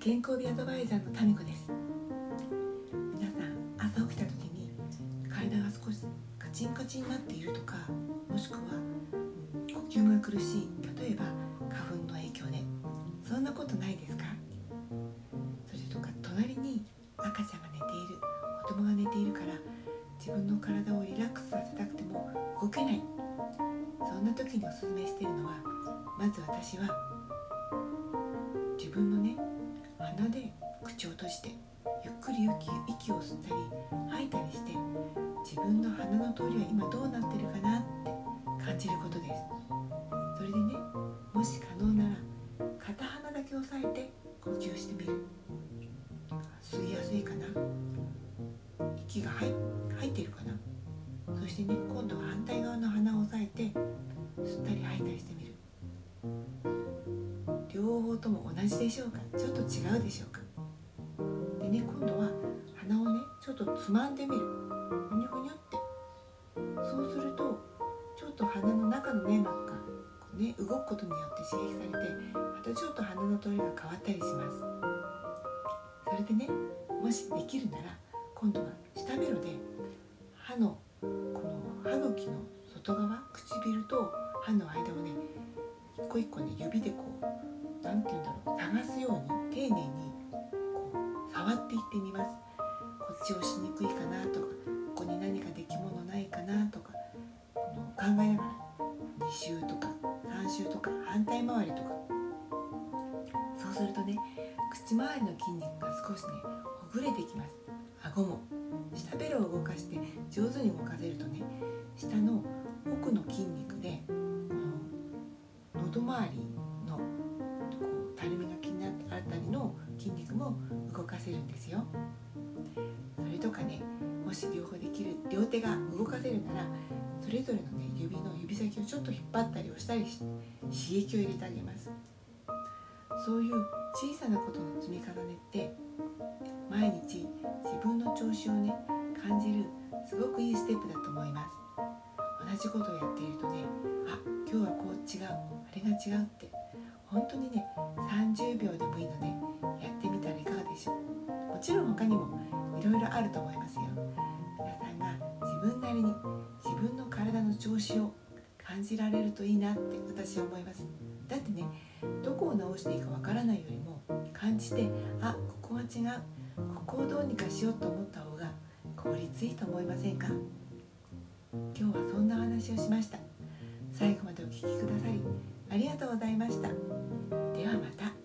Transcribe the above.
健康美アドバイザーのタミコです。皆さん朝起きた時に体が少しカチンカチンになっているとかもしくは呼吸が苦しい例えば花粉の影響でそんなことないですか？それとか隣に赤ちゃんが寝ている子供が寝ているから自分の体をリラックスさせたくても動けない。そんな時におすすめしているのはまず私は自分のね鼻で口を閉じてゆっくり息を吸ったり吐いたりして自分の鼻の通りは今どうなってるかなって感じることです。それでねもし可能なら片鼻だけ押さえて呼吸してみる。吸いやすいかな。息が入入ってるかな。そしてね今度は反対側の両方とも同じでしょうか？ちょっと違うでしょうか？でね今度は鼻をねちょっとつまんでみる。ふにゅふにゅって。そうするとちょっと鼻の中の粘膜がこうね動くことによって刺激されてまたちょっと鼻の通りが変わったりします。それでねもしできるなら今度は下ベロで歯のこの歯茎の外側唇と歯の間をね一個一個ね指でこうにくいかなとかここに何かできものないかなとかこの考えながら2周とか3周とか反対回りとか。そうするとね口周りの筋肉が少しねほぐれてきます。顎も下ベロを動かして上手に動かせるとねねもし両方できる両手が動かせるならそれぞれのね指の指先をちょっと引っ張ったり押したりし刺激を入れてあげます。そういう小さなことの積み重ねって毎日自分の調子をね感じるすごくいいステップだと思います。同じことをやっているとねあ今日はこう違うあれが違うって本当にね30秒でもいいのでやってみたらいかがでしょう。もちろん他にもいろいろあると思いますよ。分なりに自分の体の調子を感じられるといいなって私は思います。だってねどこを直していいかわからないよりも感じてあここは違うここをどうにかしようと思った方が効率いいと思いませんか？今日はそんなお話をしました。最後までお聴きくださりありがとうございました。ではまた。